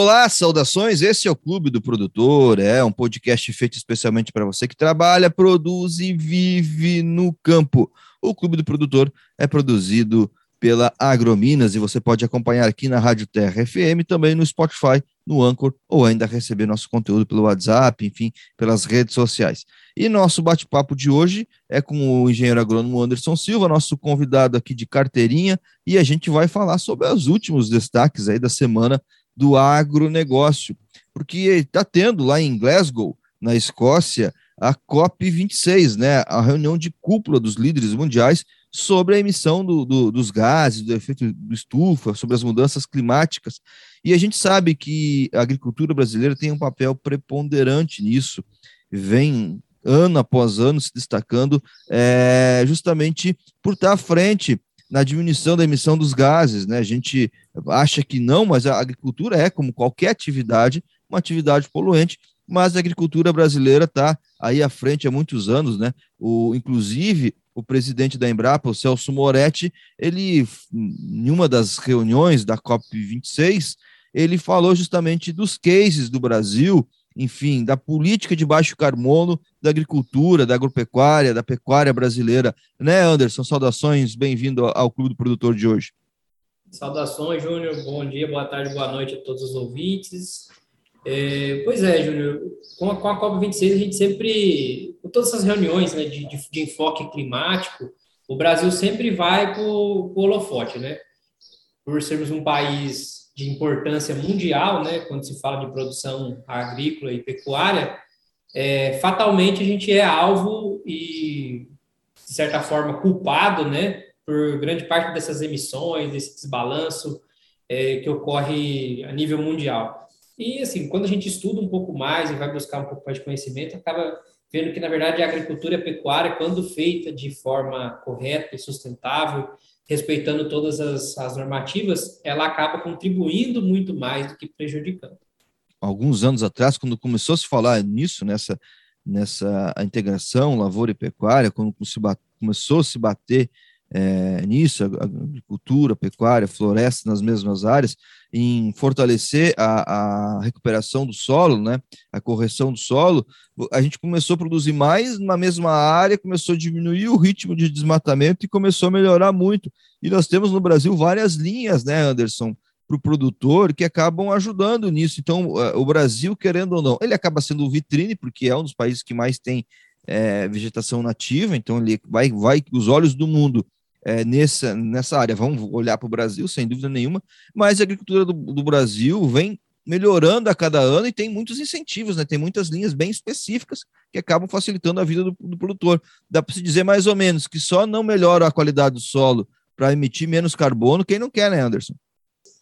Olá, saudações. Esse é o Clube do Produtor, é um podcast feito especialmente para você que trabalha, produz e vive no campo. O Clube do Produtor é produzido pela Agrominas e você pode acompanhar aqui na Rádio Terra FM, também no Spotify, no Anchor ou ainda receber nosso conteúdo pelo WhatsApp, enfim, pelas redes sociais. E nosso bate-papo de hoje é com o engenheiro agrônomo Anderson Silva, nosso convidado aqui de carteirinha, e a gente vai falar sobre os últimos destaques aí da semana do agronegócio, porque está tendo lá em Glasgow, na Escócia, a COP26, né, a reunião de cúpula dos líderes mundiais sobre a emissão do, do, dos gases, do efeito do estufa, sobre as mudanças climáticas. E a gente sabe que a agricultura brasileira tem um papel preponderante nisso, vem ano após ano se destacando é, justamente por estar à frente na diminuição da emissão dos gases, né? A gente acha que não, mas a agricultura é, como qualquer atividade, uma atividade poluente, mas a agricultura brasileira está aí à frente há muitos anos, né? O, inclusive, o presidente da Embrapa, o Celso Moretti, ele, em uma das reuniões da COP26, ele falou justamente dos cases do Brasil enfim, da política de baixo carbono, da agricultura, da agropecuária, da pecuária brasileira. Né, Anderson? Saudações, bem-vindo ao Clube do Produtor de hoje. Saudações, Júnior. Bom dia, boa tarde, boa noite a todos os ouvintes. É, pois é, Júnior, com a, com a COP26 a gente sempre, com todas essas reuniões né, de, de, de enfoque climático, o Brasil sempre vai para o holofote, né? Por sermos um país de importância mundial, né, quando se fala de produção agrícola e pecuária, é, fatalmente a gente é alvo e, de certa forma, culpado, né, por grande parte dessas emissões, desse desbalanço é, que ocorre a nível mundial. E, assim, quando a gente estuda um pouco mais e vai buscar um pouco mais de conhecimento, acaba vendo que, na verdade, a agricultura pecuária, quando feita de forma correta e sustentável, respeitando todas as, as normativas, ela acaba contribuindo muito mais do que prejudicando. Alguns anos atrás, quando começou a se falar nisso, nessa, nessa integração lavoura e pecuária, quando se bat, começou a se bater é, nisso, agricultura, pecuária, floresta nas mesmas áreas, em fortalecer a, a, recuperação do solo, né, a correção do solo, a gente começou a produzir mais na mesma área, começou a diminuir o ritmo de desmatamento e começou a melhorar muito. E nós temos no Brasil várias linhas, né, Anderson, para o produtor que acabam ajudando nisso. Então, o Brasil, querendo ou não, ele acaba sendo vitrine, porque é um dos países que mais tem é, vegetação nativa, então ele vai, vai, os olhos do mundo é, nessa, nessa área. Vamos olhar para o Brasil, sem dúvida nenhuma, mas a agricultura do, do, Brasil vem melhorando a cada ano e tem muitos incentivos, né? tem muitas linhas bem específicas que acabam facilitando a vida do, do produtor. Dá para se dizer mais ou menos que só não melhora a qualidade do solo para emitir menos carbono quem não quer, né, Anderson?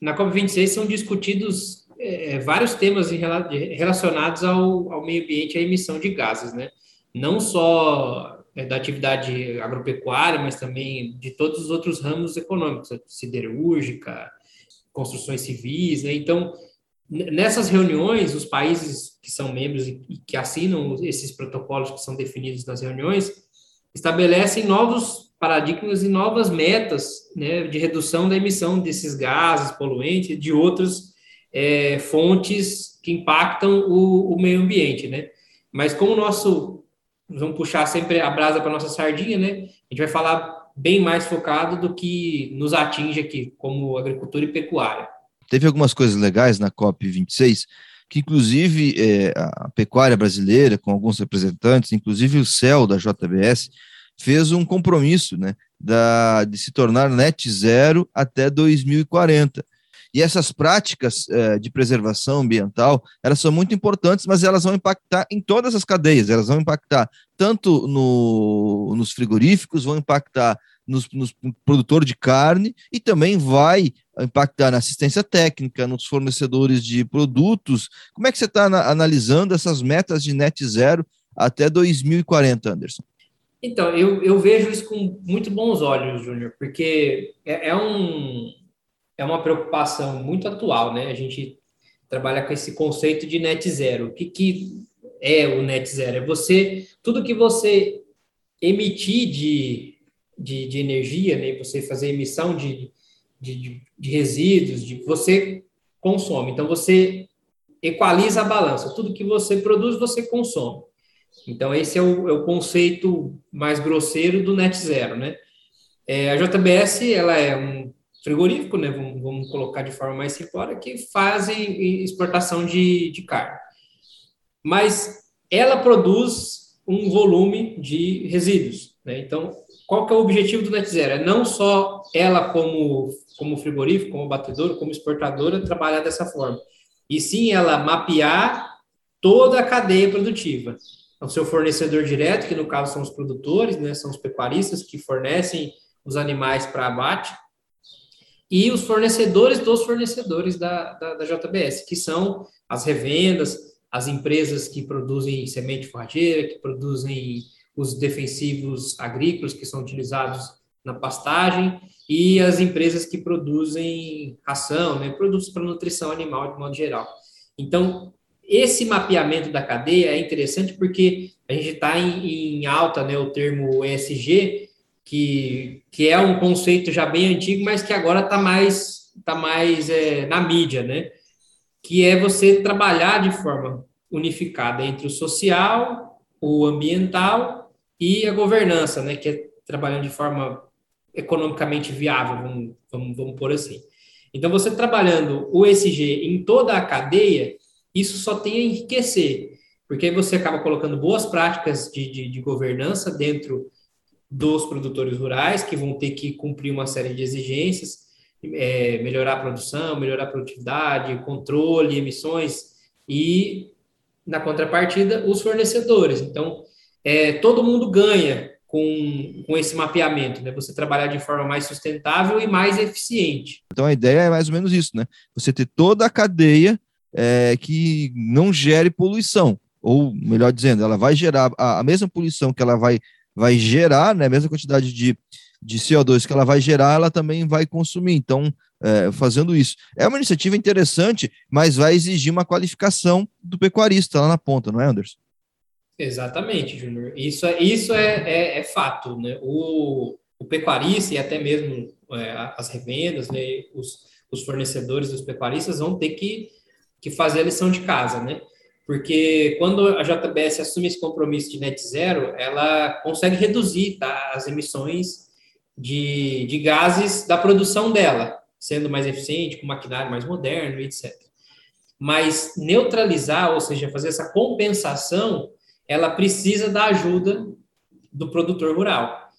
Na COP26 são discutidos é, vários temas relacionados ao, ao meio ambiente e à emissão de gases, né? Não só é, da atividade agropecuária, mas também de todos os outros ramos econômicos, siderúrgica, construções civis, né? Então, nessas reuniões, os países que são membros e que assinam esses protocolos que são definidos nas reuniões estabelecem novos paradigmas e novas metas né, de redução da emissão desses gases poluentes de outras é, fontes que impactam o, o meio ambiente, né? Mas como o nosso vamos puxar sempre a brasa para nossa sardinha, né? A gente vai falar bem mais focado do que nos atinge aqui, como agricultura e pecuária. Teve algumas coisas legais na COP26, que inclusive é, a pecuária brasileira, com alguns representantes, inclusive o CEL da JBS, fez um compromisso né, da, de se tornar net zero até 2040. E essas práticas eh, de preservação ambiental, elas são muito importantes, mas elas vão impactar em todas as cadeias, elas vão impactar tanto no, nos frigoríficos, vão impactar nos, nos produtores de carne e também vai impactar na assistência técnica, nos fornecedores de produtos. Como é que você está analisando essas metas de net zero até 2040, Anderson? Então, eu, eu vejo isso com muito bons olhos, Júnior, porque é, é, um, é uma preocupação muito atual, né? A gente trabalha com esse conceito de net zero. O que, que é o net zero? É você, tudo que você emitir de, de, de energia, né? Você fazer emissão de, de, de resíduos, de você consome. Então, você equaliza a balança. Tudo que você produz, você consome. Então, esse é o, é o conceito mais grosseiro do net zero, né? É, a JBS, ela é um frigorífico, né? Vamos, vamos, colocar de forma mais simplória, que faz exportação de, de carne. Mas ela produz um volume de resíduos, né? Então, qual que é o objetivo do net zero? É não só ela como, como frigorífico, como batedora, como exportadora, trabalhar dessa forma, e sim ela mapear toda a cadeia produtiva ao seu fornecedor direto, que no caso são os produtores, né, são os pecuaristas que fornecem os animais para abate, e os fornecedores dos fornecedores da, da, da, JBS, que são as revendas, as empresas que produzem semente forrageira, que produzem os defensivos agrícolas que são utilizados na pastagem, e as empresas que produzem ração, né, produtos para nutrição animal de modo geral. Então, esse mapeamento da cadeia é interessante porque a gente está em, em, alta né, o termo ESG, que, que é um conceito já bem antigo, mas que agora está mais, tá mais é, na mídia, né? Que é você trabalhar de forma unificada entre o social, o ambiental e a governança, né? Que é trabalhando de forma economicamente viável, vamos, vamos, vamos pôr assim. Então, você trabalhando o ESG em toda a cadeia, isso só tem a enriquecer, porque aí você acaba colocando boas práticas de, de, de governança dentro dos produtores rurais, que vão ter que cumprir uma série de exigências, é, melhorar a produção, melhorar a produtividade, controle, emissões, e, na contrapartida, os fornecedores. Então, é, todo mundo ganha com, com esse mapeamento, né? Você trabalhar de forma mais sustentável e mais eficiente. Então, a ideia é mais ou menos isso, né? Você ter toda a cadeia é, que não gere poluição, ou melhor dizendo, ela vai gerar a, a mesma poluição que ela vai, vai gerar, né, a mesma quantidade de, de CO2 que ela vai gerar, ela também vai consumir. Então, é, fazendo isso. É uma iniciativa interessante, mas vai exigir uma qualificação do pecuarista lá na ponta, não é, Anderson? Exatamente, Júnior. Isso, é, isso é, é, é, fato. Né? O, o pecuarista e até mesmo é, as revendas, né, os, os fornecedores dos pecuaristas vão ter que que fazer a lição de casa, né? Porque quando a JBS assume esse compromisso de net zero, ela consegue reduzir tá, as emissões de, de gases da produção dela, sendo mais eficiente, com maquinário mais moderno, etc. Mas neutralizar, ou seja, fazer essa compensação, ela precisa da ajuda do produtor rural.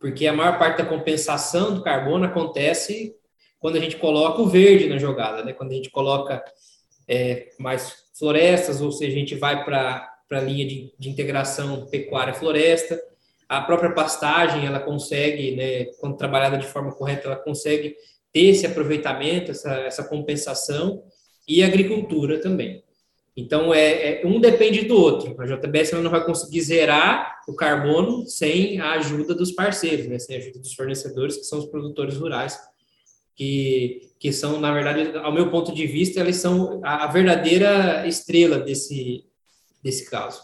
Porque a maior parte da compensação do carbono acontece quando a gente coloca o verde na jogada, né? Quando a gente coloca é, mais florestas, ou seja, a gente vai para a linha de, de integração pecuária-floresta. A própria pastagem, ela consegue, né, quando trabalhada de forma correta, ela consegue ter esse aproveitamento, essa, essa compensação, e agricultura também. Então, é, é, um depende do outro. A JBS não vai conseguir zerar o carbono sem a ajuda dos parceiros, né? sem a ajuda dos fornecedores, que são os produtores rurais, que, que são, na verdade, ao meu ponto de vista, eles são a, verdadeira estrela desse, desse caso.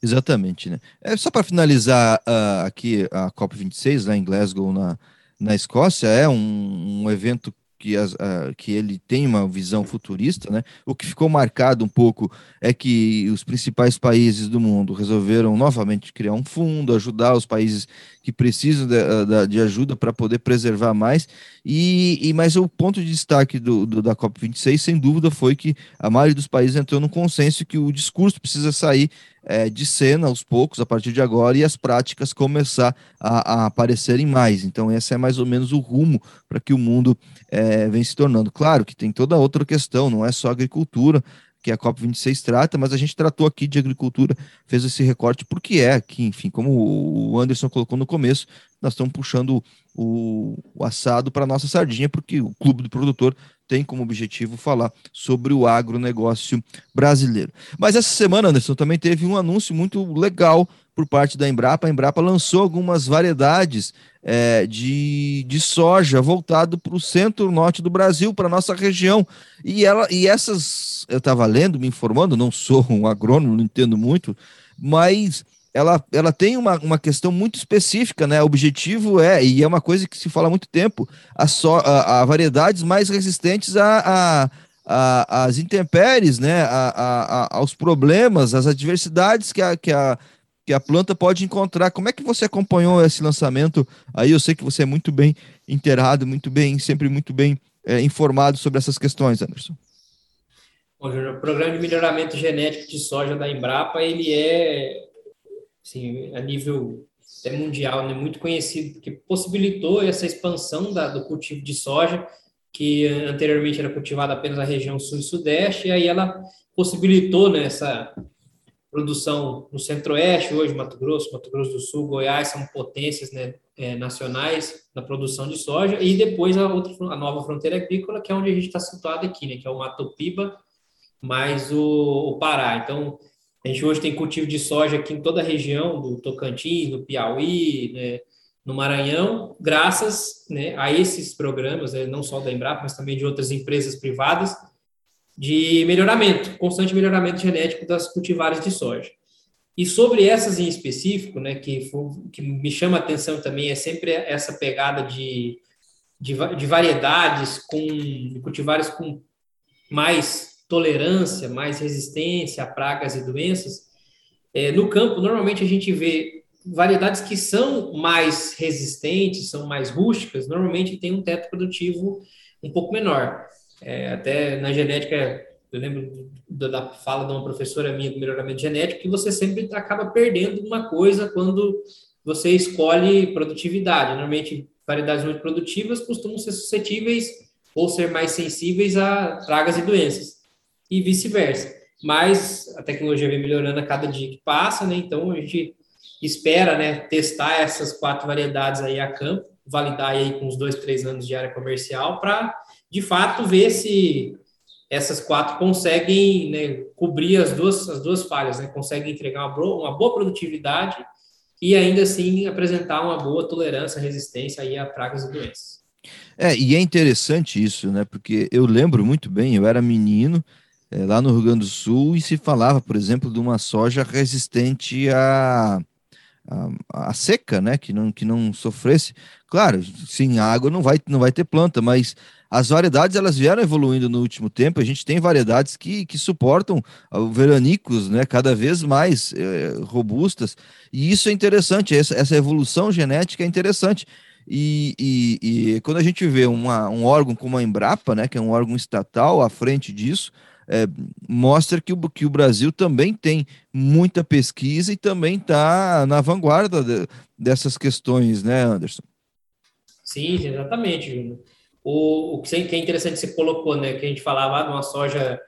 Exatamente, né? É só para finalizar uh, aqui a COP26 lá em Glasgow, na, na Escócia, é um, um evento que, as, uh, que ele tem uma visão futurista, né? O que ficou marcado um pouco é que os principais países do mundo resolveram novamente criar um fundo, ajudar os países que precisam de, ah, de ajuda para poder preservar mais. E, e mas o ponto de destaque do, do, da COP26, sem dúvida, foi que a maioria dos países entrou no consenso que o discurso precisa sair é, de cena aos poucos, a partir de agora, e as práticas começar a, a aparecerem mais. Então, esse é mais ou menos o rumo para que o mundo é, vem se tornando. Claro que tem toda outra questão, não é só agricultura, que a COP26 trata, mas a gente tratou aqui de agricultura, fez esse recorte porque é que, enfim, como o Anderson colocou no começo, nós estamos puxando o, o assado para nossa sardinha, porque o Clube do Produtor tem como objetivo falar sobre o agronegócio brasileiro. Mas essa semana, Anderson, também teve um anúncio muito legal por parte da Embrapa. A Embrapa lançou algumas variedades é, de, de soja voltado para o centro-norte do Brasil, para a nossa região. E, ela, e essas, eu estava lendo, me informando, não sou um agrônomo, não entendo muito, mas ela, ela tem uma, uma questão muito específica, né? O objetivo é, e é uma coisa que se fala há muito tempo, a, so, a, a variedades mais resistentes a, a, as intempéries, né, a, a, aos problemas, às adversidades que a, que, a, que a planta pode encontrar. Como é que você acompanhou esse lançamento? Aí eu sei que você é muito bem inteirado, muito bem, sempre muito bem é, informado sobre essas questões, Anderson. Bom, o programa de melhoramento genético de soja da Embrapa, ele é, assim, a nível é mundial, né, muito conhecido, porque possibilitou essa expansão da, do cultivo de soja, que anteriormente era cultivada apenas na região sul e sudeste, e aí ela possibilitou né, essa produção no centro-oeste, hoje Mato Grosso, Mato Grosso do Sul, Goiás são potências né, é, nacionais na produção de soja, e depois a, outra, a nova fronteira agrícola, que é onde a gente está situado aqui, né, que é o Mato Piba, mais o, o Pará. Então, a gente hoje tem cultivo de soja aqui em toda a região do Tocantins, do Piauí, né, no Maranhão, graças né, a esses programas, né, não só da Embrapa, mas também de outras empresas privadas, de melhoramento, constante melhoramento genético das cultivares de soja. E sobre essas em específico, né, que, que me chama a atenção também é sempre essa pegada de, de, de variedades com cultivares com mais tolerância, mais resistência a pragas e doenças, é, no campo, normalmente a gente vê variedades que são mais resistentes, são mais rústicas, normalmente tem um teto produtivo um pouco menor. É, até na genética, eu lembro da fala de uma professora minha do melhoramento genético, que você sempre acaba perdendo uma coisa quando você escolhe produtividade. Normalmente, variedades muito produtivas costumam ser suscetíveis ou ser mais sensíveis a pragas e doenças e vice-versa. Mas a tecnologia vem melhorando a cada dia que passa, né? Então a gente espera, né, testar essas quatro variedades aí a campo, validar aí com os dois, três anos de área comercial para, de fato, ver se essas quatro conseguem né, cobrir as duas, as duas falhas, né? Conseguem entregar uma uma boa produtividade e ainda assim apresentar uma boa tolerância, resistência aí a pragas e doenças. É, e é interessante isso, né? Porque eu lembro muito bem, eu era menino, é, lá no Rio Grande do Sul e se falava, por exemplo, de uma soja resistente à, à, à, seca, né? Que não, que não sofresse. Claro, sem água não vai, não vai ter planta, mas as variedades elas vieram evoluindo no último tempo. A gente tem variedades que, que suportam veranicos, né? Cada vez mais é, robustas. E isso é interessante, essa, essa evolução genética é interessante. E, e, e, quando a gente vê uma, um órgão como a Embrapa, né, que é um órgão estatal à frente disso, é, mostra que o, que o Brasil também tem muita pesquisa e também está na vanguarda de, dessas questões, né, Anderson? Sim, exatamente. O, o que é interessante você colocou, né, que a gente falava de uma soja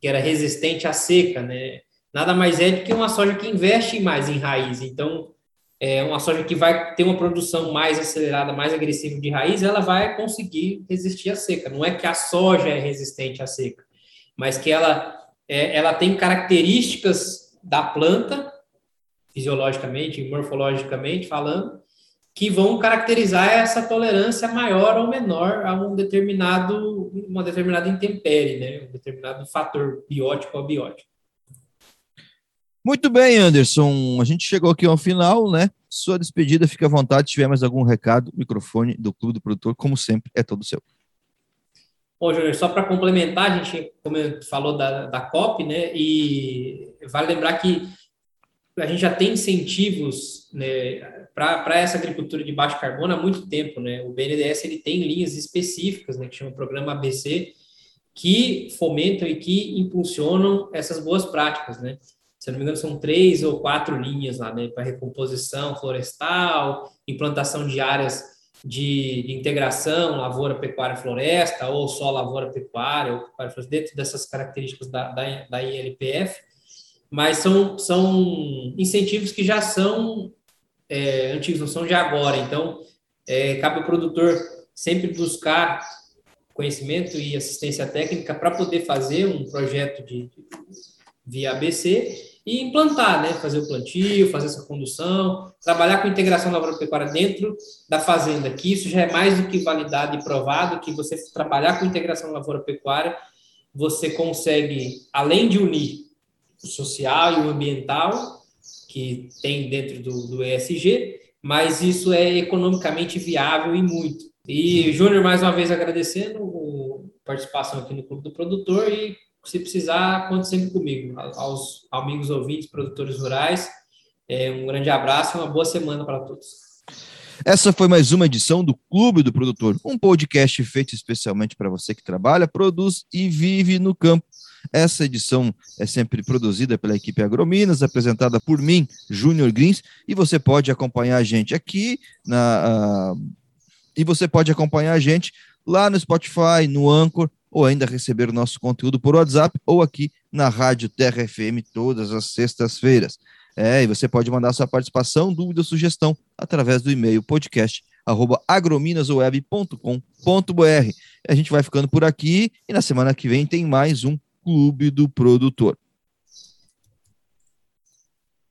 que era resistente à seca, né? Nada mais é do que uma soja que investe mais em raiz. Então, é uma soja que vai ter uma produção mais acelerada, mais agressiva de raiz, ela vai conseguir resistir à seca. Não é que a soja é resistente à seca, mas que ela, é, ela tem características da planta, fisiologicamente, morfologicamente falando, que vão caracterizar essa tolerância maior ou menor a um determinado, uma determinada intempérie, né? um determinado fator biótico ou abiótico. Muito bem, Anderson. A gente chegou aqui ao final, né? Sua despedida, fique à vontade. Se tiver mais algum recado, microfone do Clube do Produtor, como sempre, é todo seu. Bom, Júnior, só para complementar, a gente como falou da, da COP, né? E vale lembrar que a gente já tem incentivos né, para essa agricultura de baixo carbono há muito tempo, né? O BNDES ele tem linhas específicas, né, que chama Programa ABC, que fomentam e que impulsionam essas boas práticas, né? Se não me engano, são três ou quatro linhas lá, né, para recomposição florestal, implantação de áreas de, de integração lavoura, pecuária, floresta, ou só lavoura, pecuária, ou pecuária, floresta, dentro dessas características da, da, da ILPF, mas são, são incentivos que já são é, antigos, não são de agora. Então, é, cabe ao produtor sempre buscar conhecimento e assistência técnica para poder fazer um projeto de, de via ABC e implantar, né? Fazer o plantio, fazer essa condução, trabalhar com integração lavoura-pecuária dentro da fazenda, que isso já é mais do que validado e provado, que você trabalhar com integração lavoura-pecuária, você consegue, além de unir o social e o ambiental, que tem dentro do, do ESG, mas isso é economicamente viável e muito. E, Júnior, mais uma vez agradecendo o participação aqui no Clube do Produtor e se precisar, conte sempre comigo. Aos amigos ouvintes, produtores rurais, é, um grande abraço e uma boa semana para todos. Essa foi mais uma edição do Clube do Produtor, um podcast feito especialmente para você que trabalha, produz e vive no campo. Essa edição é sempre produzida pela equipe Agrominas, apresentada por mim, Júnior Grins, e você pode acompanhar a gente aqui na. Uh, e você pode acompanhar a gente lá no Spotify, no Anchor, ou ainda receber o nosso conteúdo por WhatsApp ou aqui na Rádio Terra FM todas as sextas-feiras. É, e você pode mandar sua participação, dúvida, sugestão através do e-mail podcast agrominasweb.com.br. A gente vai ficando por aqui e na semana que vem tem mais um Clube do Produtor.